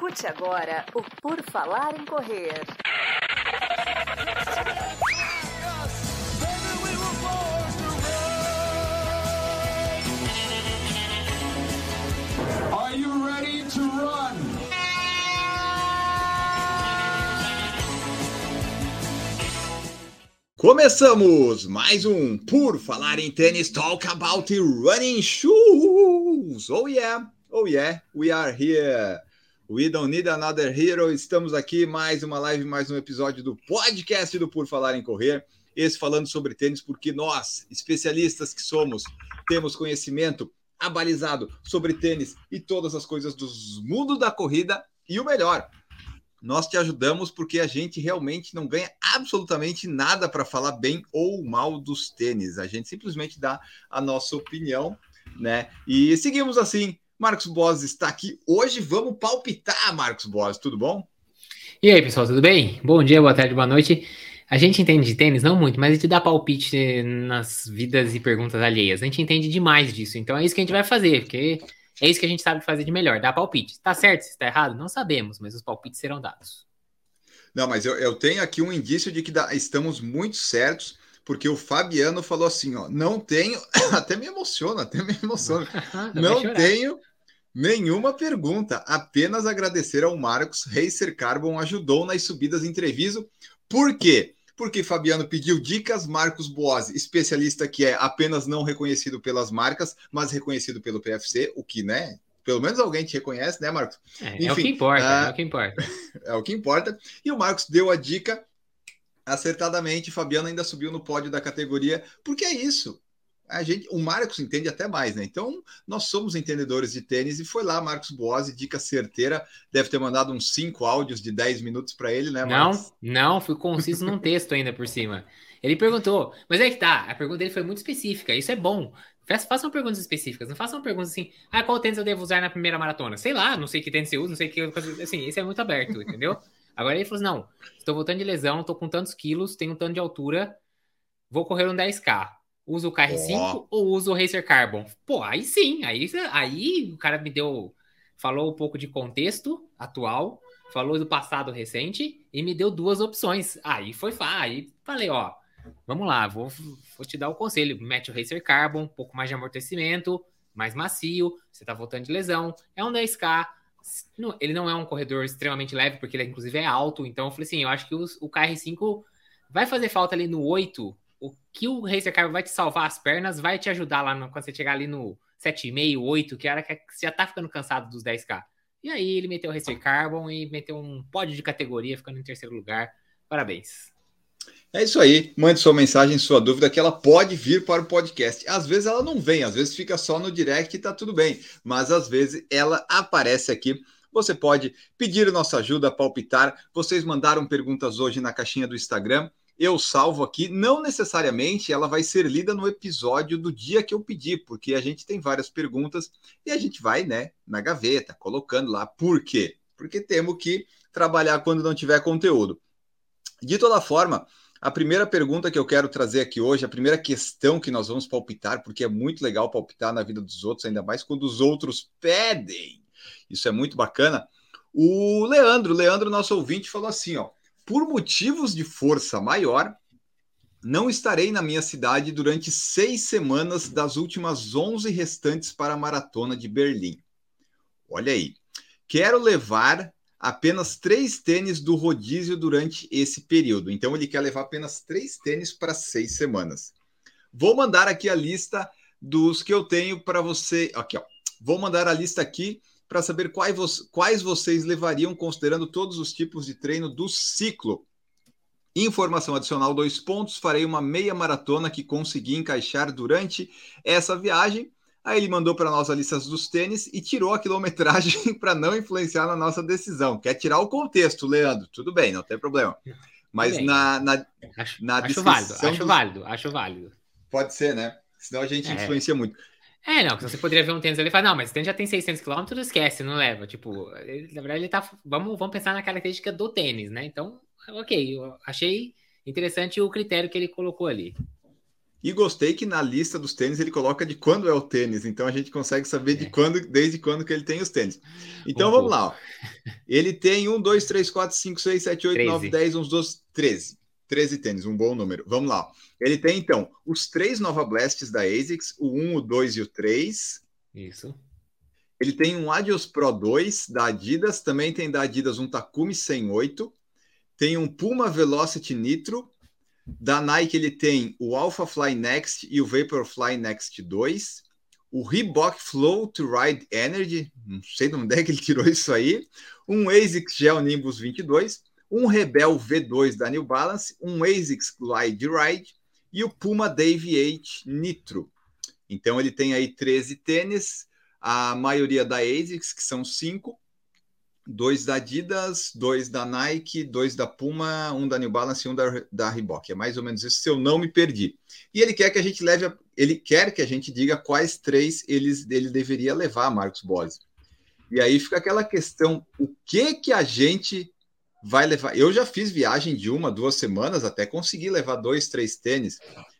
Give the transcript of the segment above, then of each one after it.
Escute agora o Por Falar em Correr. Are you ready to run? Começamos mais um Por Falar em Tênis Talk About Running Shoes. Oh yeah, oh yeah, we are here. We don't need another hero. Estamos aqui mais uma live, mais um episódio do podcast do Por Falar em Correr. Esse falando sobre tênis, porque nós, especialistas que somos, temos conhecimento abalizado sobre tênis e todas as coisas do mundo da corrida. E o melhor, nós te ajudamos porque a gente realmente não ganha absolutamente nada para falar bem ou mal dos tênis. A gente simplesmente dá a nossa opinião, né? E seguimos assim. Marcos Boas está aqui hoje. Vamos palpitar, Marcos Boas. Tudo bom? E aí, pessoal, tudo bem? Bom dia, boa tarde, boa noite. A gente entende de tênis, não muito, mas a gente dá palpite nas vidas e perguntas alheias. A gente entende demais disso. Então é isso que a gente vai fazer, porque é isso que a gente sabe fazer de melhor, dar palpite. Tá certo, se está errado? Não sabemos, mas os palpites serão dados. Não, mas eu, eu tenho aqui um indício de que dá, estamos muito certos, porque o Fabiano falou assim: ó, não tenho, até me emociona, até me emociona, não tenho nenhuma pergunta, apenas agradecer ao Marcos. Racer Carbon ajudou nas subidas em Treviso. Por quê? Porque Fabiano pediu dicas, Marcos Boazzi, especialista que é apenas não reconhecido pelas marcas, mas reconhecido pelo PFC, o que, né? Pelo menos alguém te reconhece, né, Marcos? É, Enfim, é o que importa, uh, é o que importa. é o que importa. E o Marcos deu a dica acertadamente. Fabiano ainda subiu no pódio da categoria, porque é isso a gente, o Marcos entende até mais, né? Então, nós somos entendedores de tênis e foi lá, Marcos Boazzi, dica certeira, deve ter mandado uns cinco áudios de 10 minutos para ele, né, Marcos? Não, não, fui conciso num texto ainda por cima. Ele perguntou, mas é que tá, a pergunta dele foi muito específica, isso é bom. Façam perguntas específicas, não façam perguntas assim, ah, qual tênis eu devo usar na primeira maratona? Sei lá, não sei que tênis você usa, não sei que assim, isso é muito aberto, entendeu? Agora ele falou assim, não, estou voltando de lesão, estou com tantos quilos, tenho um tanto de altura, vou correr um 10K Usa o KR5 oh. ou usa o Racer Carbon? Pô, aí sim, aí, aí o cara me deu. Falou um pouco de contexto atual, falou do passado recente e me deu duas opções. Aí foi. Aí falei, ó, vamos lá, vou, vou te dar o conselho. Mete o Racer Carbon, um pouco mais de amortecimento, mais macio, você tá voltando de lesão, é um 10K. Ele não é um corredor extremamente leve, porque ele inclusive é alto, então eu falei assim, eu acho que o, o KR5 vai fazer falta ali no 8 o que o Racer Carbon vai te salvar as pernas, vai te ajudar lá no, quando você chegar ali no 7,5, 8, que é hora que você já tá ficando cansado dos 10K. E aí ele meteu o Racer Carbon e meteu um pódio de categoria, ficando em terceiro lugar. Parabéns. É isso aí. Mande sua mensagem, sua dúvida, que ela pode vir para o podcast. Às vezes ela não vem, às vezes fica só no direct e tá tudo bem. Mas às vezes ela aparece aqui. Você pode pedir nossa ajuda, palpitar. Vocês mandaram perguntas hoje na caixinha do Instagram eu salvo aqui, não necessariamente ela vai ser lida no episódio do dia que eu pedi, porque a gente tem várias perguntas e a gente vai, né, na gaveta, colocando lá. Por quê? Porque temos que trabalhar quando não tiver conteúdo. De toda forma, a primeira pergunta que eu quero trazer aqui hoje, a primeira questão que nós vamos palpitar, porque é muito legal palpitar na vida dos outros, ainda mais quando os outros pedem. Isso é muito bacana. O Leandro, Leandro, nosso ouvinte, falou assim, ó por motivos de força maior, não estarei na minha cidade durante seis semanas das últimas 11 restantes para a maratona de Berlim. Olha aí. Quero levar apenas três tênis do rodízio durante esse período. Então, ele quer levar apenas três tênis para seis semanas. Vou mandar aqui a lista dos que eu tenho para você. Aqui, ó. Vou mandar a lista aqui para saber quais, vo quais vocês levariam considerando todos os tipos de treino do ciclo. Informação adicional: dois pontos. Farei uma meia maratona que consegui encaixar durante essa viagem. Aí ele mandou para nós a lista dos tênis e tirou a quilometragem para não influenciar na nossa decisão. Quer tirar o contexto, Leandro? Tudo bem, não tem problema. Mas bem, na, na, acho, na acho válido, acho válido, acho válido. Pode ser, né? Senão a gente é. influencia muito. É, não, você poderia ver um tênis ali e falar, não, mas o tênis já tem 600 km, esquece, não leva. Tipo, ele, na verdade, ele tá. Vamos, vamos pensar na característica do tênis, né? Então, ok, eu achei interessante o critério que ele colocou ali. E gostei que na lista dos tênis ele coloca de quando é o tênis, então a gente consegue saber de É. quando, desde quando que ele tem os tênis. Então Um vamos pouco. lá. Ó. Ele tem 1, 2, 3, 4, 5, 6, 7, 8, 9, 13. 10, uns 12, 13. 13 tênis, um bom número. Vamos lá. Ele tem então os três Nova Blasts da ASICS, o 1, o 2 e o 3. Isso. Ele tem um Adios Pro 2 da Adidas, também tem da Adidas um Takumi 108, tem um Puma Velocity Nitro, da Nike ele tem o Alpha Fly Next e o Vaporfly Next 2, o Reebok Flow to Ride Energy, não sei de onde é que ele tirou isso aí, um ASICS Gel Nimbus 22, um Rebel V2 da New Balance, um ASICS Glide Ride e o Puma Dave 8 Nitro. Então ele tem aí 13 tênis, a maioria da ASICS, que são cinco, dois da Adidas, dois da Nike, dois da Puma, um da New Balance e um da, da Reebok. É mais ou menos isso, se eu não me perdi. E ele quer que a gente leve, a, ele quer que a gente diga quais três eles, ele deveria levar, Marcos Bosi. E aí fica aquela questão, o que que a gente vai levar? Eu já fiz viagem de uma, duas semanas, até consegui levar dois, três tênis,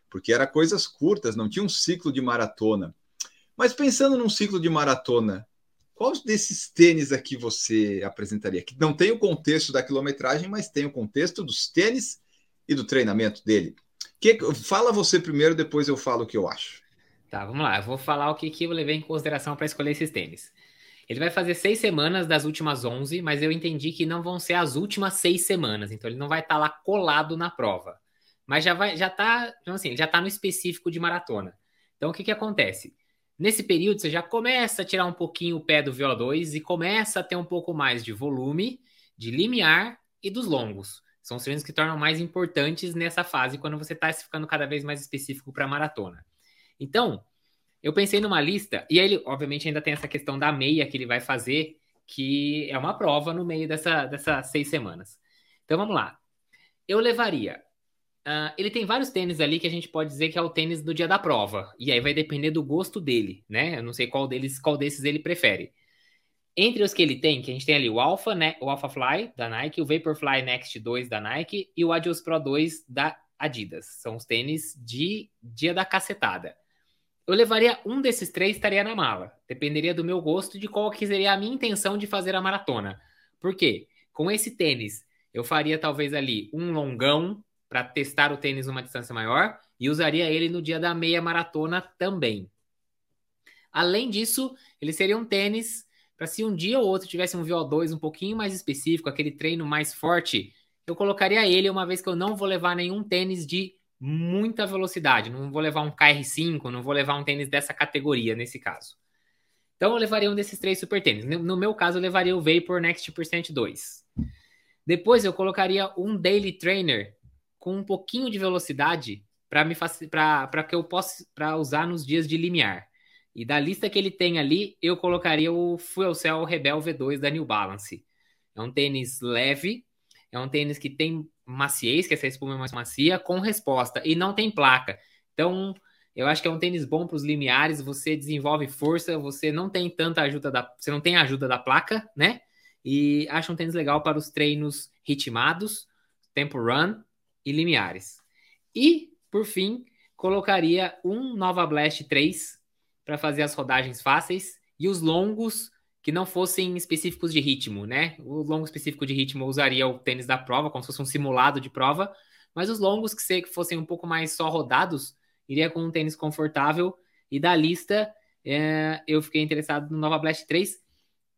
porque era coisas curtas, não tinha um ciclo de maratona. Mas pensando num ciclo de maratona, quais desses tênis aqui você apresentaria? Que não tem o contexto da quilometragem, mas tem o contexto dos tênis e do treinamento dele. Que, fala você primeiro, depois eu falo o que eu acho. Tá, vamos lá. Eu vou falar o que, que eu levei em consideração para escolher esses tênis. Ele vai fazer seis semanas das últimas 11, mas eu entendi que não vão ser as últimas seis semanas, então ele não vai estar lá colado na prova. Mas já vai, já tá, então assim, já tá no específico de maratona. Então o que que acontece? Nesse período você já começa a tirar um pouquinho o pé do VO2 e começa a ter um pouco mais de volume, de limiar e dos longos. São os treinos que tornam mais importantes nessa fase quando você está ficando cada vez mais específico para maratona. Então, eu pensei numa lista, e aí ele, obviamente, ainda tem essa questão da meia que ele vai fazer, que é uma prova no meio dessa, dessas seis semanas. Então vamos lá. Eu levaria. Uh, ele tem vários tênis ali que a gente pode dizer que é o tênis do dia da prova. E aí vai depender do gosto dele, né? Eu não sei qual deles, qual desses ele prefere. Entre os que ele tem, que a gente tem ali o Alpha, né, o Alpha Fly da Nike, o Vaporfly Next 2 da Nike e o Adios Pro 2 da Adidas. São os tênis de dia da cacetada. Eu levaria um desses três, estaria na mala. Dependeria do meu gosto de qual que seria a minha intenção de fazer a maratona. Por quê? Com esse tênis, eu faria talvez ali um longão para testar o tênis numa distância maior e usaria ele no dia da meia maratona também. Além disso, ele seria um tênis para se um dia ou outro tivesse um VO2 um pouquinho mais específico, aquele treino mais forte, eu colocaria ele uma vez que eu não vou levar nenhum tênis de muita velocidade. Não vou levar um KR5, não vou levar um tênis dessa categoria nesse caso. Então eu levaria um desses três super tênis. No meu caso, eu levaria o Vapor Next Percent 2. Depois eu colocaria um Daily Trainer com um pouquinho de velocidade para me para que eu possa para usar nos dias de limiar. E da lista que ele tem ali, eu colocaria o Fuel Cell Rebel V2 da New Balance. É um tênis leve, é um tênis que tem maciez, que essa espuma é mais macia, com resposta, e não tem placa. Então, eu acho que é um tênis bom para os limiares, você desenvolve força, você não tem tanta ajuda da, você não tem ajuda da placa, né? E acho um tênis legal para os treinos ritmados, tempo run e limiares. E, por fim, colocaria um Nova Blast 3 para fazer as rodagens fáceis e os longos que não fossem específicos de ritmo, né? O longo específico de ritmo usaria o tênis da prova, como se fosse um simulado de prova, mas os longos que fossem um pouco mais só rodados, iria com um tênis confortável. E da lista, é, eu fiquei interessado no Nova Blast 3,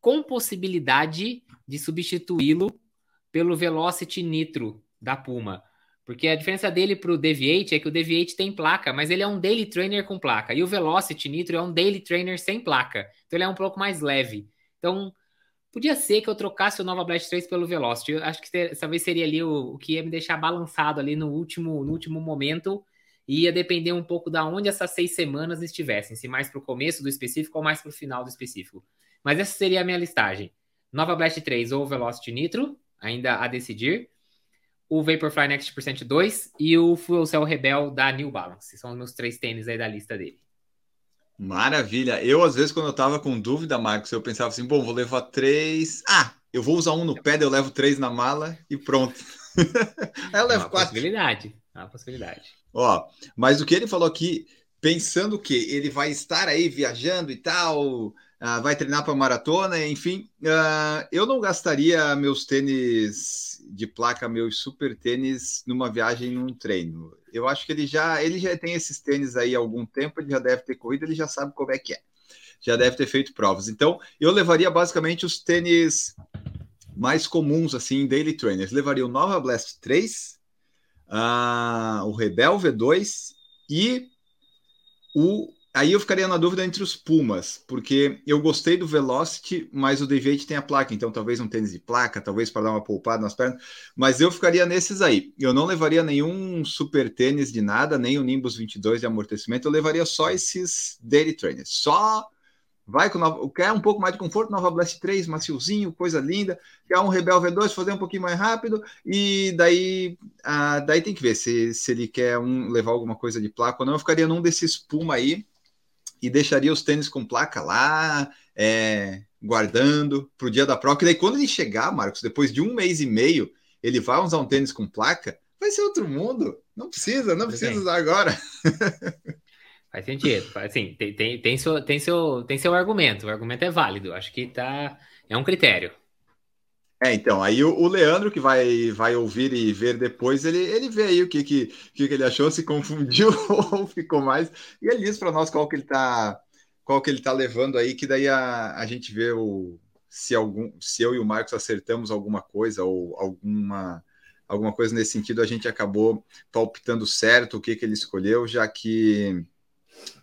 com possibilidade de substituí-lo pelo Velocity Nitro da Puma. Porque a diferença dele para o Deviate é que o Deviate tem placa, mas ele é um daily trainer com placa. E o Velocity Nitro é um daily trainer sem placa. Então ele é um pouco mais leve. Então, podia ser que eu trocasse o Nova Blast 3 pelo Velocity. Eu acho que talvez seria ali o, o, que ia me deixar balançado ali no último, no último momento. E ia depender um pouco da onde essas seis semanas estivessem. Se mais para o começo do específico ou mais para o final do específico. Mas essa seria a minha listagem. Nova Blast 3 ou Velocity Nitro, ainda a decidir o Vaporfly Next Percent 2 e o Fuel Cell Rebel da New Balance. São os meus três tênis aí da lista dele. Maravilha. Eu, às vezes, quando eu tava com dúvida, Marcos, eu pensava assim, bom, vou levar três. Ah, eu vou usar um no pé, eu levo três na mala e pronto. aí eu levo uma quatro. Possibilidade. Uma possibilidade. Ó, mas o que ele falou aqui, pensando que ele vai estar aí viajando e tal, vai treinar para maratona, enfim, uh, eu não gastaria meus tênis de placa, meus super tênis, numa viagem, num treino. Eu acho que ele já, ele já tem esses tênis aí há algum tempo, ele já deve ter corrido, ele já sabe como é que é. Já deve ter feito provas. Então, eu levaria basicamente os tênis mais comuns, assim, daily trainers. Levaria o Nova Blast 3, uh, o Rebel V2 e o. Aí eu ficaria na dúvida entre os Pumas, porque eu gostei do Velocity, mas o Deviate tem a placa, então talvez um tênis de placa, talvez para dar uma poupada nas pernas, mas eu ficaria nesses aí. Eu não levaria nenhum super tênis de nada, nem o Nimbus 22 de amortecimento, eu levaria só esses daily trainers, só Vai com nova, quer um pouco mais de conforto, Nova Blast 3, maciozinho, coisa linda. Quer um Rebel V2, fazer um pouquinho mais rápido. E daí, ah, daí tem que ver se, se ele quer um, levar alguma coisa de placa ou não. Eu ficaria num desses Puma aí e deixaria os tênis com placa lá, é, guardando para o dia da prova. Que daí, quando ele chegar, Marcos, depois de um mês e meio, ele vai usar um tênis com placa, vai ser outro mundo. Não precisa, não precisa usar agora. Faz sentido. Assim, tem, tem, tem, seu, tem, seu, tem seu argumento. O argumento é válido. Acho que tá, é um critério. É, então, aí o, o, Leandro, que vai, vai ouvir e ver depois, ele, ele vê aí o que, que, que, ele achou, se confundiu ou ficou mais. E ele diz para nós qual que ele tá qual que ele tá levando aí, que daí a, a gente vê o, se, algum, se eu e o Marcos acertamos alguma coisa ou alguma, alguma coisa nesse sentido, a gente acabou palpitando certo o que, que ele escolheu, já que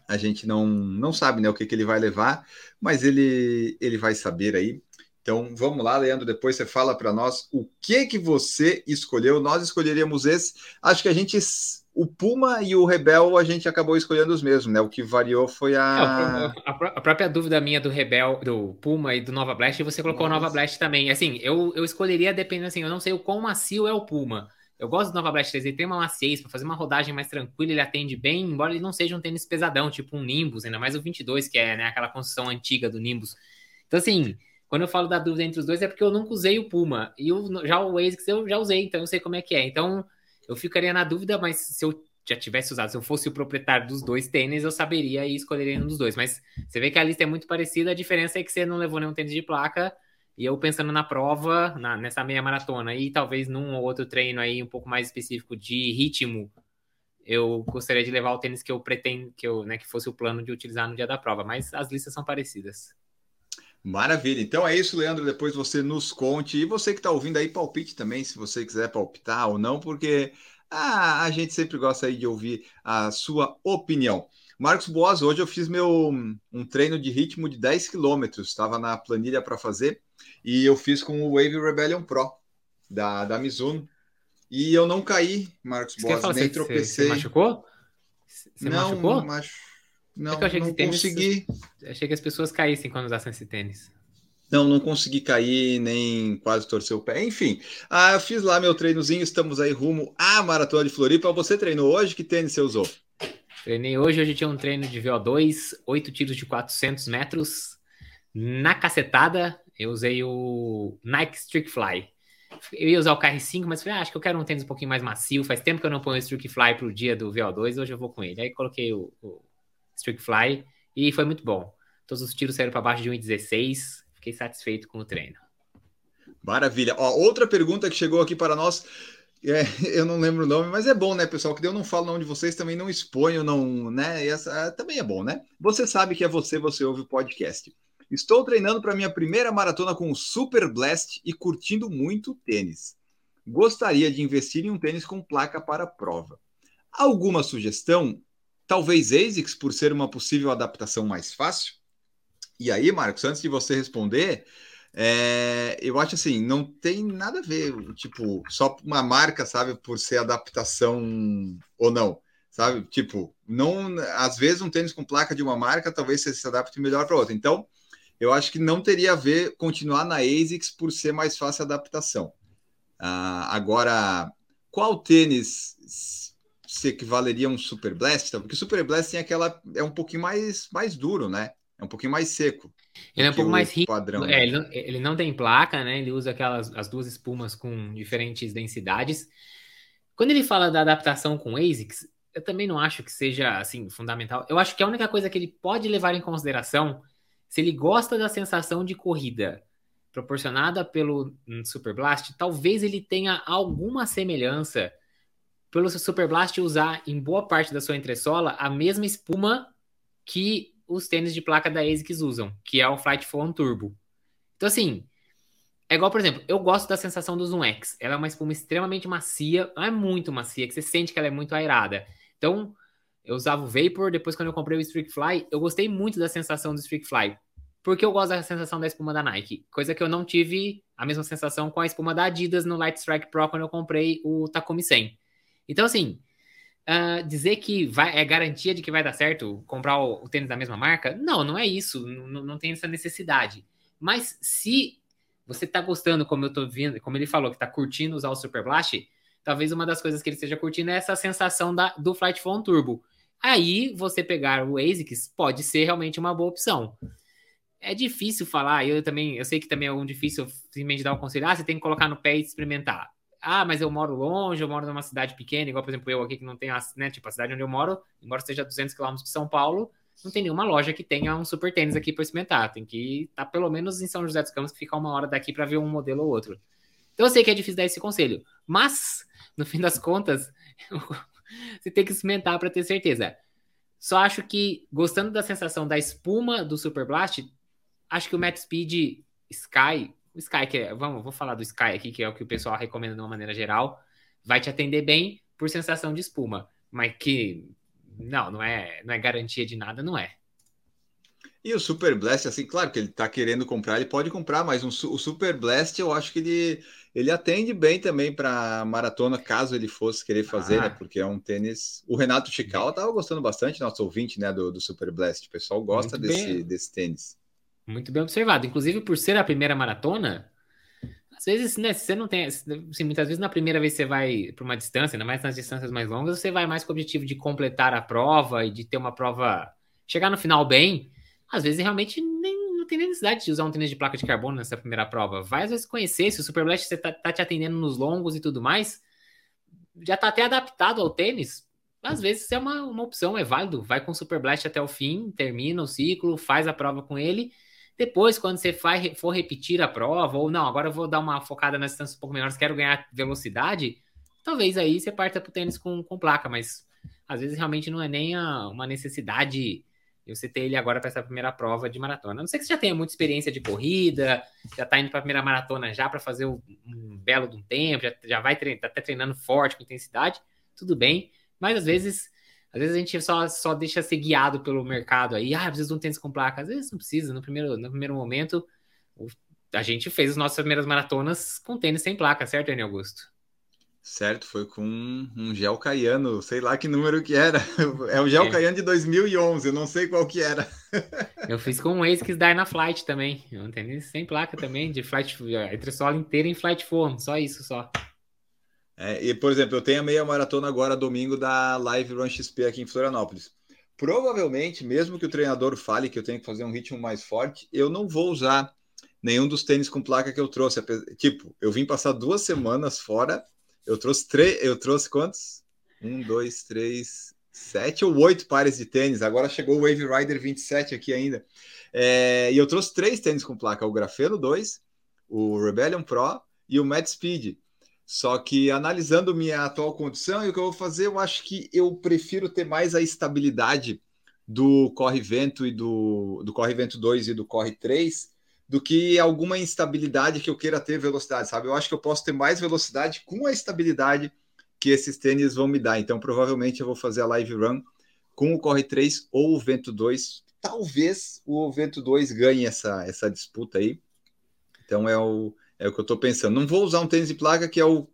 a gente não, não sabe né, o que, que ele vai levar, mas ele, ele vai saber aí. Então vamos lá, Leandro. Depois você fala para nós o que que você escolheu. Nós escolheríamos esse. Acho que a gente, o Puma e o Rebel, a gente acabou escolhendo os mesmos, né? O que variou foi a. É, a, própria dúvida minha do Rebel, do Puma e do Nova Blast, você colocou o Nova Blast também. Assim, eu, eu escolheria dependendo assim, eu não sei o quão macio é o Puma. Eu gosto do Nova Blast 3, ele tem uma maciez para fazer uma rodagem mais tranquila, ele atende bem, embora ele não seja um tênis pesadão, tipo um Nimbus, ainda mais o 22, que é né, aquela construção antiga do Nimbus. Então, assim, quando eu falo da dúvida entre os dois, é porque eu nunca usei o Puma, e o, já o ASICS eu já usei, então eu sei como é que é. Então, eu ficaria na dúvida, mas se eu já tivesse usado, se eu fosse o proprietário dos dois tênis, eu saberia e escolheria um dos dois. Mas você vê que a lista é muito parecida, a diferença é que você não levou nenhum tênis de placa, e eu pensando na prova, na, nessa meia maratona, e talvez num ou outro treino aí um pouco mais específico de ritmo, eu gostaria de levar o tênis que eu pretendo, que eu, né, que fosse o plano de utilizar no dia da prova, mas as listas são parecidas. Maravilha. Então é isso, Leandro. Depois você nos conte. E você que está ouvindo aí, palpite também, se você quiser palpitar ou não, porque ah, a gente sempre gosta aí de ouvir a sua opinião. Marcos Boas, hoje eu fiz meu um treino de ritmo de 10 quilômetros. Estava na planilha para fazer e eu fiz com o Wave Rebellion Pro da, da Mizuno. E eu não caí, Marcos Boas, nem você, tropecei. Você, machucou? Você não, machucou? Machu... Não, é não tênis, consegui. Achei que as pessoas caíssem quando usassem esse tênis. Não, não consegui cair, nem quase torcer o pé. Enfim, ah, fiz lá meu treinozinho, estamos aí rumo à Maratona de Floripa. Você treinou hoje? Que tênis você usou? Treinei hoje, hoje tinha um treino de VO2, 8 tiros de 400 metros. Na cacetada, eu usei o Nike Streak Fly. Eu ia usar o KR5, mas falei, ah, acho que eu quero um tênis um pouquinho mais macio. Faz tempo que eu não ponho o Streak Fly pro dia do VO2, hoje eu vou com ele. Aí coloquei o, o Streak Fly e foi muito bom. Todos os tiros saíram para baixo de 1,16. Fiquei satisfeito com o treino. Maravilha. Ó, outra pergunta que chegou aqui para nós. É, eu não lembro o nome, mas é bom, né, pessoal? Que eu não falo o nome de vocês, também não exponho, não, né? Essa também é bom, né? Você sabe que é você, você ouve o podcast. Estou treinando para minha primeira maratona com o Super Blast e curtindo muito tênis. Gostaria de investir em um tênis com placa para prova. Alguma sugestão? Talvez ASICS por ser uma possível adaptação mais fácil? E aí, Marcos, antes de você responder, é, eu acho assim, não tem nada a ver, tipo, só uma marca, sabe, por ser adaptação ou não, sabe? Tipo, não, às vezes um tênis com placa de uma marca, talvez se adapte melhor para outra. Então, eu acho que não teria a ver continuar na ASICS por ser mais fácil a adaptação. Ah, agora, qual tênis se equivaleria a um Super Blast? Porque o Super Blast tem aquela. é um pouquinho mais, mais duro, né? É um pouquinho mais seco. Ele é um pouco mais rico. É, ele, não, ele, não, tem placa, né? Ele usa aquelas as duas espumas com diferentes densidades. Quando ele fala da adaptação com ASICS, eu também não acho que seja assim fundamental. Eu acho que a única coisa que ele pode levar em consideração, se ele gosta da sensação de corrida proporcionada pelo Super Blast, talvez ele tenha alguma semelhança pelo Super Blast usar em boa parte da sua entressola a mesma espuma que os tênis de placa da ASICS usam, que é o Flight Foam Turbo. Então assim, é igual, por exemplo, eu gosto da sensação do Zoom X. Ela é uma espuma extremamente macia, não é muito macia, que você sente que ela é muito aerada. Então, eu usava o Vapor, depois quando eu comprei o Streak Fly, eu gostei muito da sensação do Streak Fly. Porque eu gosto da sensação da espuma da Nike. Coisa que eu não tive a mesma sensação com a espuma da Adidas no Light Strike Pro quando eu comprei o Takumi 100. Então, assim, uh, dizer que vai, é garantia de que vai dar certo comprar o, o tênis da mesma marca, não, não é isso. Não, tem essa necessidade. Mas se você tá gostando, como eu tô vendo, como ele falou, que tá curtindo usar o Super Blast, talvez uma das coisas que ele esteja curtindo é essa sensação da, do Flight Phone Turbo. Aí você pegar o ASICS pode ser realmente uma boa opção. É difícil falar, eu também, eu sei que também é um difícil simplesmente dar um conselho, ah, você tem que colocar no pé e experimentar. Ah, mas eu moro longe, eu moro numa cidade pequena, igual, por exemplo, eu aqui que não tenho, né, tipo, a cidade onde eu moro, embora seja 200 quilômetros de São Paulo, não tem nenhuma loja que tenha um super tênis aqui para experimentar. Tem que estar tá pelo menos em São José dos Campos, que fica uma hora daqui para ver um modelo ou outro. Então eu sei que é difícil dar esse conselho, mas no fim das contas, você tem que experimentar para ter certeza. Só acho que gostando da sensação da espuma do Super Blast, acho que o Max Speed Sky, o Sky que é, vamos, vou falar do Sky aqui, que é o que o pessoal recomenda de uma maneira geral, vai te atender bem por sensação de espuma, mas que não, não é, não é garantia de nada, não é. E o Super Blast, assim, claro que ele tá querendo comprar, ele pode comprar, mas um, o Super Blast eu acho que ele, ele atende bem também para maratona, caso ele fosse querer fazer, né? ah. né? Porque é um tênis. O Renato Chical tava gostando bastante, nosso ouvinte, né? Do, do Super Blast. O pessoal gosta desse, desse tênis. Muito bem observado. Inclusive, por ser a primeira maratona, às vezes, né, você não tem. Assim, muitas vezes, na primeira vez você vai para uma distância, ainda mais nas distâncias mais longas, você vai mais com o objetivo de completar a prova e de ter uma prova. chegar no final bem. Às vezes, realmente, nem, não tem necessidade de usar um tênis de placa de carbono nessa primeira prova. Vai, às vezes, conhecer. Se o Super Blast você tá, tá te atendendo nos longos e tudo mais, já tá até adaptado ao tênis. Às vezes, é uma, uma opção, é válido. Vai com o Super Blast até o fim, termina o ciclo, faz a prova com ele depois, quando você for repetir a prova, ou não, agora eu vou dar uma focada nas distâncias um pouco menores, quero ganhar velocidade, talvez aí você parta para o tênis com, com placa, mas às vezes realmente não é nem a, uma necessidade de você ter ele agora para essa primeira prova de maratona. A não sei que você já tenha muita experiência de corrida, já está indo para a primeira maratona já para fazer um, um, belo de um tempo, já, já vai tá até treinando forte, com intensidade, tudo bem, mas às vezes às vezes a gente só, só deixa ser guiado pelo mercado aí. Ah, preciso de um tênis com placa. Às vezes não precisa. No primeiro, no primeiro momento, a gente fez as nossas primeiras maratonas com tênis sem placa, certo, Daniel Augusto? Certo, foi com um gel caiano, sei lá que número que era. É o gel é. caiano de 2011, eu não sei qual que era. Eu fiz com um ASICS Dynaflight também, um tênis sem placa também, de flight, entre solo inteira em flight form, só isso só. É, e, por exemplo, eu tenho a meia maratona agora, domingo, da Live Run XP aqui em Florianópolis. Provavelmente, mesmo que o treinador fale que eu tenho que fazer um ritmo mais forte, eu não vou usar nenhum dos tênis com placa que eu trouxe. Tipo, eu vim passar duas semanas fora, eu trouxe três, eu trouxe quantos? Um, dois, três, sete ou oito pares de tênis. Agora chegou o Wave Rider 27 aqui ainda. É, e eu trouxe três tênis com placa: o Grafeno 2, o Rebellion Pro e o Mad Speed. Só que analisando minha atual condição e o que eu vou fazer, eu acho que eu prefiro ter mais a estabilidade do corre-vento e do, do corre-vento 2 e do corre 3 do que alguma instabilidade que eu queira ter velocidade, sabe? Eu acho que eu posso ter mais velocidade com a estabilidade que esses tênis vão me dar. Então, provavelmente eu vou fazer a live run com o corre 3 ou o vento 2. Talvez o vento 2 ganhe essa, essa disputa aí. Então é o é o que eu estou pensando. Não vou usar um tênis de placa, que é o,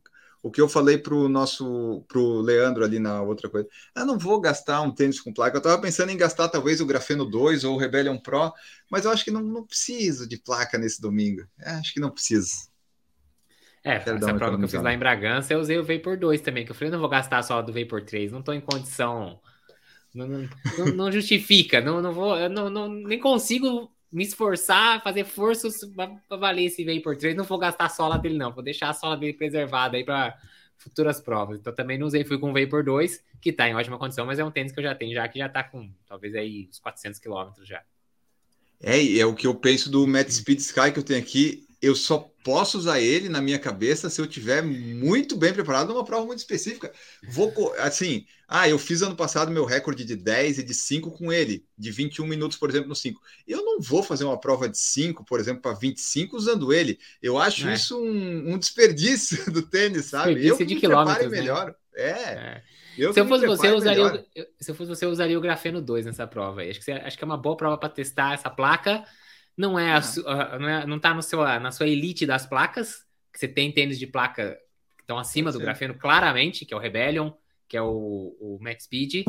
o que eu falei para o nosso pro Leandro ali na outra coisa. Eu não vou gastar um tênis com placa. Eu estava pensando em gastar talvez o Grafeno 2 ou o Rebellion Pro, mas eu acho que não, não preciso de placa nesse domingo. É, acho que não preciso. É, Quero essa prova que eu fiz lá em Bragança, eu usei o Vapor 2 também, que eu falei, não vou gastar só do Vapor 3, não estou em condição. Não, não, não, justifica, não, não vou, não, não, nem consigo me esforçar, fazer forças para valer esse Vapor 3. Não vou gastar a sola dele, não. Vou deixar a sola dele preservada aí para futuras provas. Então também não usei, fui com o Vapor 2, que tá em ótima condição, mas é um tênis que eu já tenho já, que já tá com talvez aí uns 400 quilômetros já. É, é o que eu penso do Matt Speed Sky que eu tenho aqui. Eu só posso usar ele na minha cabeça se eu tiver muito bem preparado numa prova muito específica. Vou, assim, ah, eu fiz ano passado meu recorde de 10 e de 5 com ele, de 21 minutos, por exemplo, no 5. Eu não vou fazer uma prova de 5, por exemplo, para 25 usando ele. Eu acho é. isso um, um, desperdício do tênis, sabe? Desperdício eu que de me quilômetros, né? melhor. É. é. Eu se eu fosse você, eu usaria o, se eu fosse você, eu usaria o grafeno 2 nessa prova. Acho que, acho que é uma boa prova para testar essa placa. Não é, a, não, é não tá no seu, na sua elite das placas, que você tem tênis de placa que estão acima do grafeno claramente, que é o Rebellion, que é o, o Max Speed.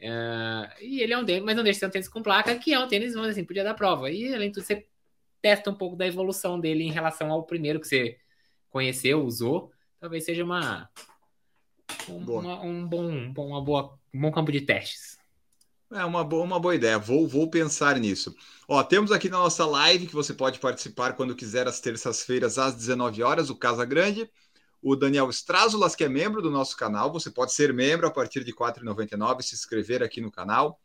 Uh, e ele é um tênis, mas não deixa de ser um tênis com placa, que é um tênis, vamos assim, podia dar prova. E além de tudo, você testa um pouco da evolução dele em relação ao primeiro que você conheceu, usou. Talvez seja uma, um, uma, um bom, uma boa, um bom campo de testes. É uma boa, uma boa ideia. Vou, vou pensar nisso. Ó, temos aqui na nossa live que você pode participar quando quiser às terças-feiras às 19 horas, o Casa Grande. O Daniel Strázulas, que é membro do nosso canal, você pode ser membro a partir de R$ 4,99, se inscrever aqui no canal.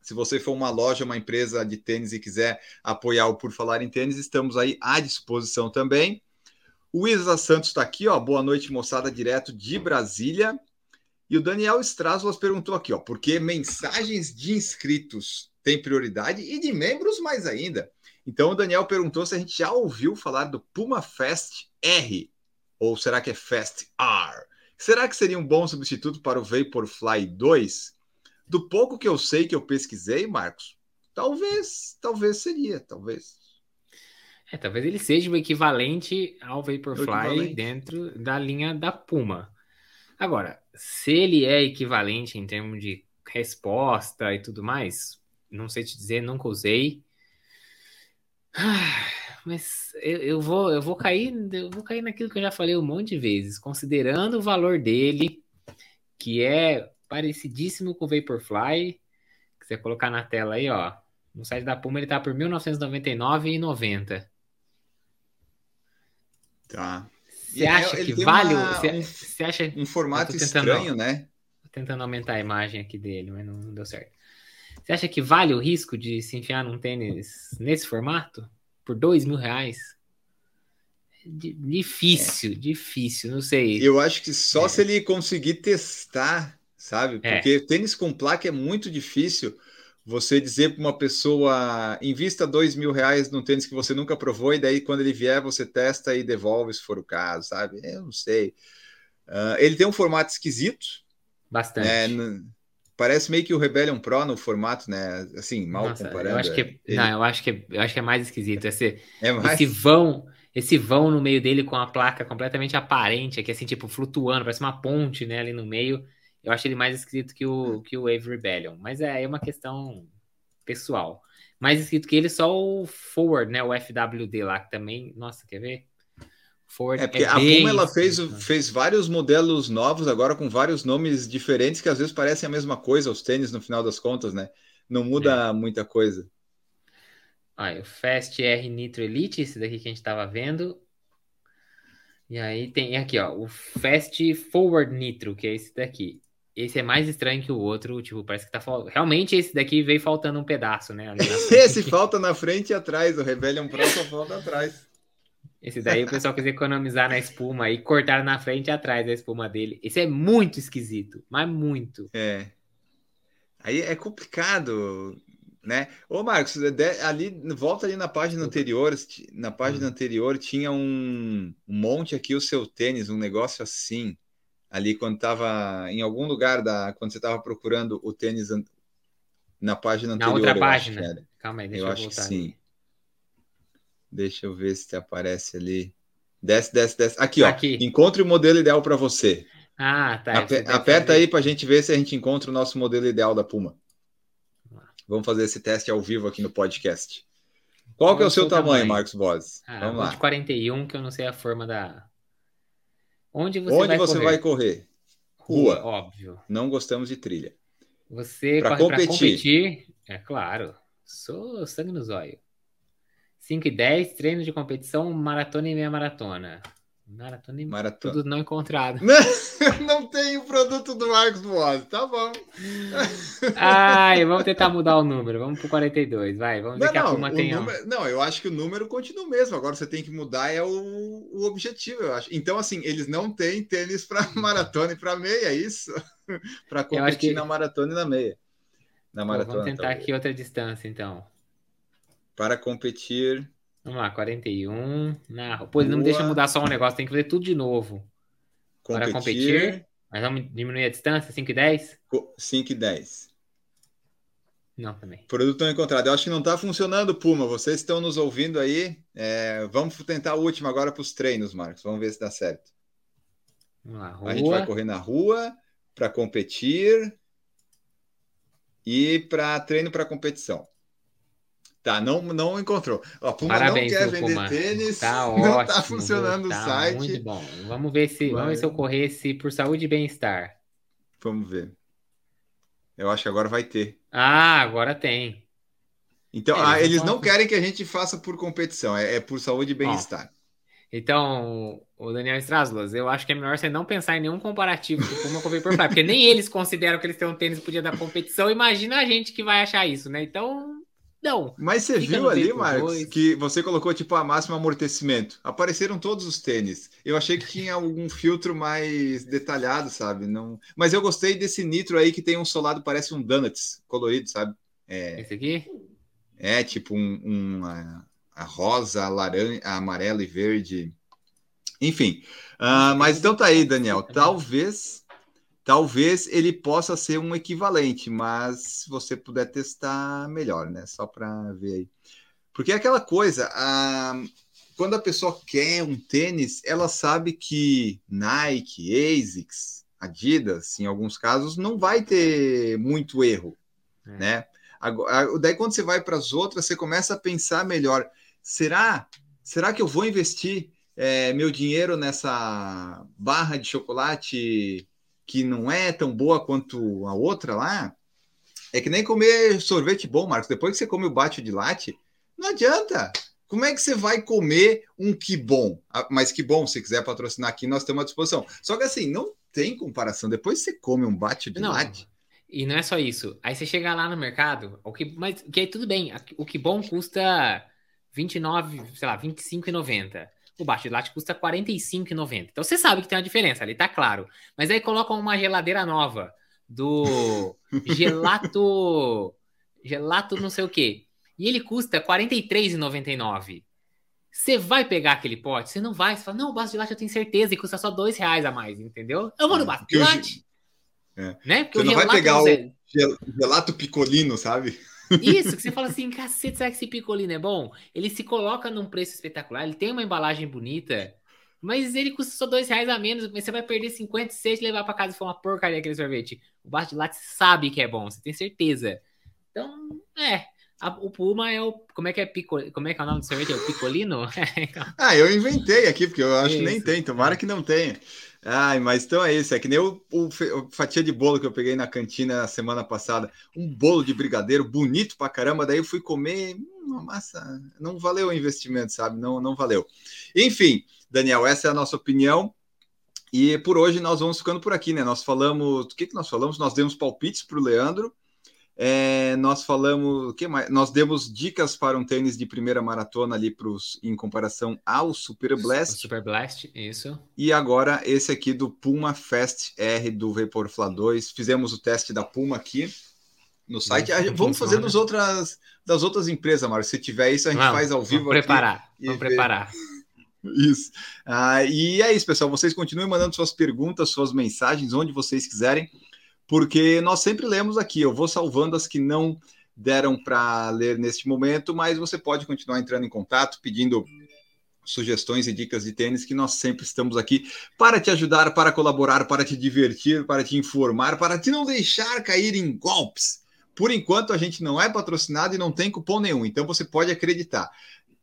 Se você for uma loja, uma empresa de tênis e quiser apoiar o Por Falar em Tênis, estamos aí à disposição também. O Isa Santos está aqui, ó. Boa noite, moçada, direto de Brasília. E o Daniel Strázulas perguntou aqui, ó, porque mensagens de inscritos têm prioridade e de membros mais ainda. Então o Daniel perguntou se a gente já ouviu falar do Puma Fest R, ou será que é Fast R? Será que seria um bom substituto para o Vaporfly 2? Do pouco que eu sei que eu pesquisei, Marcos, talvez, talvez seria, talvez. É, talvez ele seja o equivalente ao Vaporfly equivalente. dentro da linha da Puma. Agora, se ele é equivalente em termos de resposta e tudo mais, não sei te dizer, nunca usei. Ah, mas eu, eu, vou, eu vou cair, eu vou cair naquilo que eu já falei um monte de vezes, considerando o valor dele, que é parecidíssimo com o Vaporfly, que você colocar na tela aí, ó. No site da Puma ele tá por R$ 1999,90. Tá. Você acha que vale? Você acha um formato tentando, estranho, né? Tô tentando aumentar a imagem aqui dele, mas não, não deu certo. Você acha que vale o risco de se enfiar num tênis nesse formato por dois mil reais? Difícil, é. difícil, não sei. Eu acho que só é. se ele conseguir testar, sabe? É. Porque é. tênis com placa é muito difícil você dizer para uma pessoa invista dois mil reais num tênis que você nunca provou e daí quando ele vier você testa e devolve se for o caso, sabe? Eu não sei. Uh, ele tem um formato esquisito. Bastante. Né? Parece meio que o Rebellion Pro no formato, né? Assim, mal Nossa, comparando. Eu acho que, é, ele... não, eu acho que, é, eu acho que é mais esquisito. Esse, é mais... esse vão, esse vão no meio dele com a placa completamente aparente, aqui assim, tipo, flutuando, parece uma ponte, né, ali no meio. Eu acho ele mais escrito que o, que o Wave Rebellion. Mas é, é uma questão pessoal. Mais escrito que ele, só o Forward, né? O FWD lá, que também. Nossa, quer ver? Forward é porque é a Puma ela fez, fez vários modelos novos agora com vários nomes diferentes que às vezes parecem a mesma coisa, os tênis no final das contas, né? Não muda é. muita coisa. Olha, o Fast R Nitro Elite, esse daqui que a gente estava vendo. E aí tem aqui, ó, o Fast Forward Nitro, que é esse daqui. Esse é mais estranho que o outro, tipo, parece que tá faltando. Realmente esse daqui veio faltando um pedaço, né? esse falta na frente e atrás, o Rebellion Pro só falta atrás. Esse daí o pessoal quis economizar na espuma e cortar na frente e atrás da espuma dele. Esse é muito esquisito, mas muito. É. Aí é complicado, né? Ô, Marcos, ali, volta ali na página anterior, na página hum. anterior tinha um, um monte aqui o seu tênis, um negócio assim ali quando estava em algum lugar da quando você estava procurando o tênis na página anterior. Na outra página. Calma aí, deixa eu, eu acho que sim. Deixa eu ver se aparece ali. Desce, desce, desce. Aqui, ó. Aqui. Encontre o modelo ideal para você. Ah, tá. aperta aí para a gente ver se a gente encontra o nosso modelo ideal da Puma. Vamos fazer esse teste ao vivo aqui no podcast. Qual, Qual que é o seu tamanho, tamanho? Marcos Boas? Ah, Vamos lá. de 41, que eu não sei a forma da, Onde você, Onde vai, você correr? vai correr? Rua. Óbvio. Não gostamos de trilha. Você para competir. competir. É claro. Sou sangue no zóio. 5 e 10, treino de competição, maratona e meia maratona. Maratona e Maratona. tudo não encontrado. Não, não tem o produto do Marcos Boas. Tá bom. Ai, vamos tentar mudar o número. Vamos pro 42, vai. Vamos ver Não, que a tem. número- não, eu acho que o número continua o mesmo. Agora você tem que mudar é o, o objetivo, eu acho. Então, assim, eles não têm tênis para maratona e para meia, é isso? para competir que- na maratona e na meia. Na Pô, maratona. vamos tentar aqui outra distância, então. Para competir. Vamos lá, 41. Na... Pô, ele não Boa. deixa mudar só um negócio, tem que fazer tudo de novo. Para competir. Mas vamos diminuir a distância, 5 e 10? co- 5 e 10. Não, também. Produto não encontrado. Eu acho que não está funcionando, Puma. Vocês estão nos ouvindo aí. É, vamos tentar o último agora para os treinos, Marcos. Vamos ver se dá certo. Vamos lá, A gente vai rua. correr na rua para competir e para treino para competição. Tá, não, não encontrou. A Puma Parabéns, não quer vender Puma? tênis. Tá não ótimo. tá funcionando tá o site. Muito bom. Vamos ver se, vamos ver se eu corresse por saúde e bem-estar. Vamos ver. Eu acho que agora vai ter. Ah, agora tem. Então, É, ah, eles não não querem que a gente faça por competição, é, é por saúde e bem-estar. Então, o Daniel Straslas, eu acho que é melhor você não pensar em nenhum comparativo do Puma com Vaporfly, porque nem eles consideram que eles têm um tênis pro dia da competição. Imagina a gente que vai achar isso, né? Então, não. Mas você viu ali, Marcos, 2. que você colocou tipo a máximo amortecimento. Apareceram todos os tênis. Eu achei que tinha algum filtro mais detalhado, sabe? Não. Mas eu gostei desse nitro aí que tem um solado parece um donuts colorido, sabe? É, Esse aqui? é tipo um, um a, a rosa, a laranja, a amarelo e verde. Enfim. Ah, mas então tá aí, Daniel. Talvez Talvez ele possa ser um equivalente, mas se você puder testar, melhor, né? Só para ver aí. Porque é aquela coisa, a... quando a pessoa quer um tênis, ela sabe que Nike, ASICS, Adidas, em alguns casos, não vai ter muito erro, É. né? Agora, daí quando você vai para as outras, você começa a pensar melhor. Será? Será que eu vou investir é, meu dinheiro nessa barra de chocolate que não é tão boa quanto a outra lá? É que nem comer sorvete bom, Marcos. Depois que você come o bate de latte, não adianta. Como é que você vai comer um que bom? Ah, Mas que bom, se quiser patrocinar aqui, nós estamos à disposição. Só que assim, não tem comparação. Depois que você come um bate de Não. latte, E não é só isso. Aí você chega lá no mercado, o que, mas que aí tudo bem. O que bom custa 29, sei lá, 25,90. O baixo de latte custa 45,90. Então você sabe que tem uma diferença ali, tá claro. Mas aí colocam uma geladeira nova do gelato gelato não sei o quê. E ele custa R$ 43,99. Você vai pegar aquele pote? Você não vai. Você fala, não, o baixo de latte eu tenho certeza e custa só dois reais a mais, entendeu? Eu vou no baixo de o ge- latte. É. Né? Porque Você não vai pegar o- gelato picolino, sabe? Isso, que você fala assim, cacete, será que esse picolino é bom? Ele se coloca num preço espetacular, ele tem uma embalagem bonita, mas ele custa só dois reais a menos, mas você vai perder 56 e levar pra casa e for uma porcaria aquele sorvete. O baixo de latte sabe que é bom, você tem certeza. Então, é. a- o Puma é o. Como é que é pico, Como é que é o nome do sorvete? É o picolino? Ah, eu inventei aqui, porque eu acho que nem Isso. tem, tomara que não tenha. Ai, mas então é isso, é que nem o, o fatia de bolo que eu peguei na cantina na semana passada, um bolo de brigadeiro bonito pra caramba, daí eu fui comer, hum, uma massa, não valeu o investimento, sabe? Não, não valeu. Enfim, Daniel, essa é a nossa opinião. E por hoje nós vamos ficando por aqui, né? Nós falamos, o que que nós falamos? Nós demos palpites para o Leandro. É, nós falamos, o que mais? Nós demos dicas para um tênis de primeira maratona ali pros, em comparação ao Super O Blast. Super Blast, isso. E agora esse aqui do Puma Fast R do Vaporfly 2. Fizemos o teste da Puma aqui no site. Ah, Vamos fazer dos outras, das outras empresas, Mário. Se tiver isso, a gente faz ao vivo Vamos preparar. Vamos ver. preparar. Isso. Ah, e é isso, pessoal. Vocês continuem mandando suas perguntas, suas mensagens, onde vocês quiserem, porque nós sempre lemos aqui. Eu vou salvando as que não deram para ler neste momento, mas você pode continuar entrando em contato, pedindo sugestões e dicas de tênis, que nós sempre estamos aqui para te ajudar, para colaborar, para te divertir, para te informar, para te não deixar cair em golpes. Por enquanto, a gente não é patrocinado e não tem cupom nenhum, então você pode acreditar.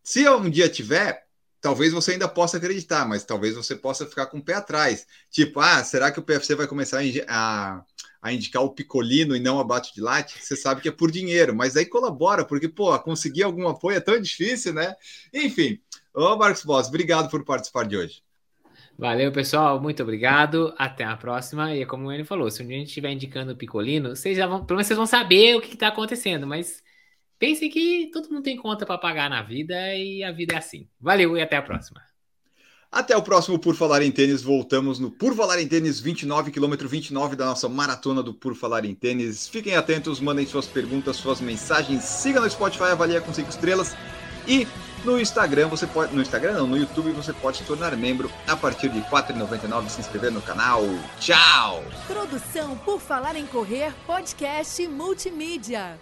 Se um dia tiver, talvez você ainda possa acreditar, mas talvez você possa ficar com o pé atrás. Tipo, ah, será que o PFC vai começar a, a- a indicar o picolino e não abate de latte? Você sabe que é por dinheiro, mas aí colabora, porque, pô, conseguir algum apoio é tão difícil, né? Enfim, ô Marcos Boss, obrigado por participar de hoje. Valeu, pessoal. Muito obrigado. Até a próxima. E como ele falou, se um dia a gente estiver indicando o Picolino, vocês já vão, pelo menos vocês vão saber o que está acontecendo. Mas pensem que todo mundo tem conta para pagar na vida e a vida é assim. Valeu e até a próxima. Até o próximo Por Falar em Tênis. Voltamos no Por Falar em Tênis 29, quilômetro 29 da nossa maratona do Por Falar em Tênis. Fiquem atentos, mandem suas perguntas, suas mensagens. Siga no Spotify, avalie com 5 estrelas. E no Instagram, você pode. No Instagram não, no YouTube você pode se tornar membro a partir de R$ 4,99 se inscrever no canal. Tchau! Produção por Falar em Correr, podcast multimídia.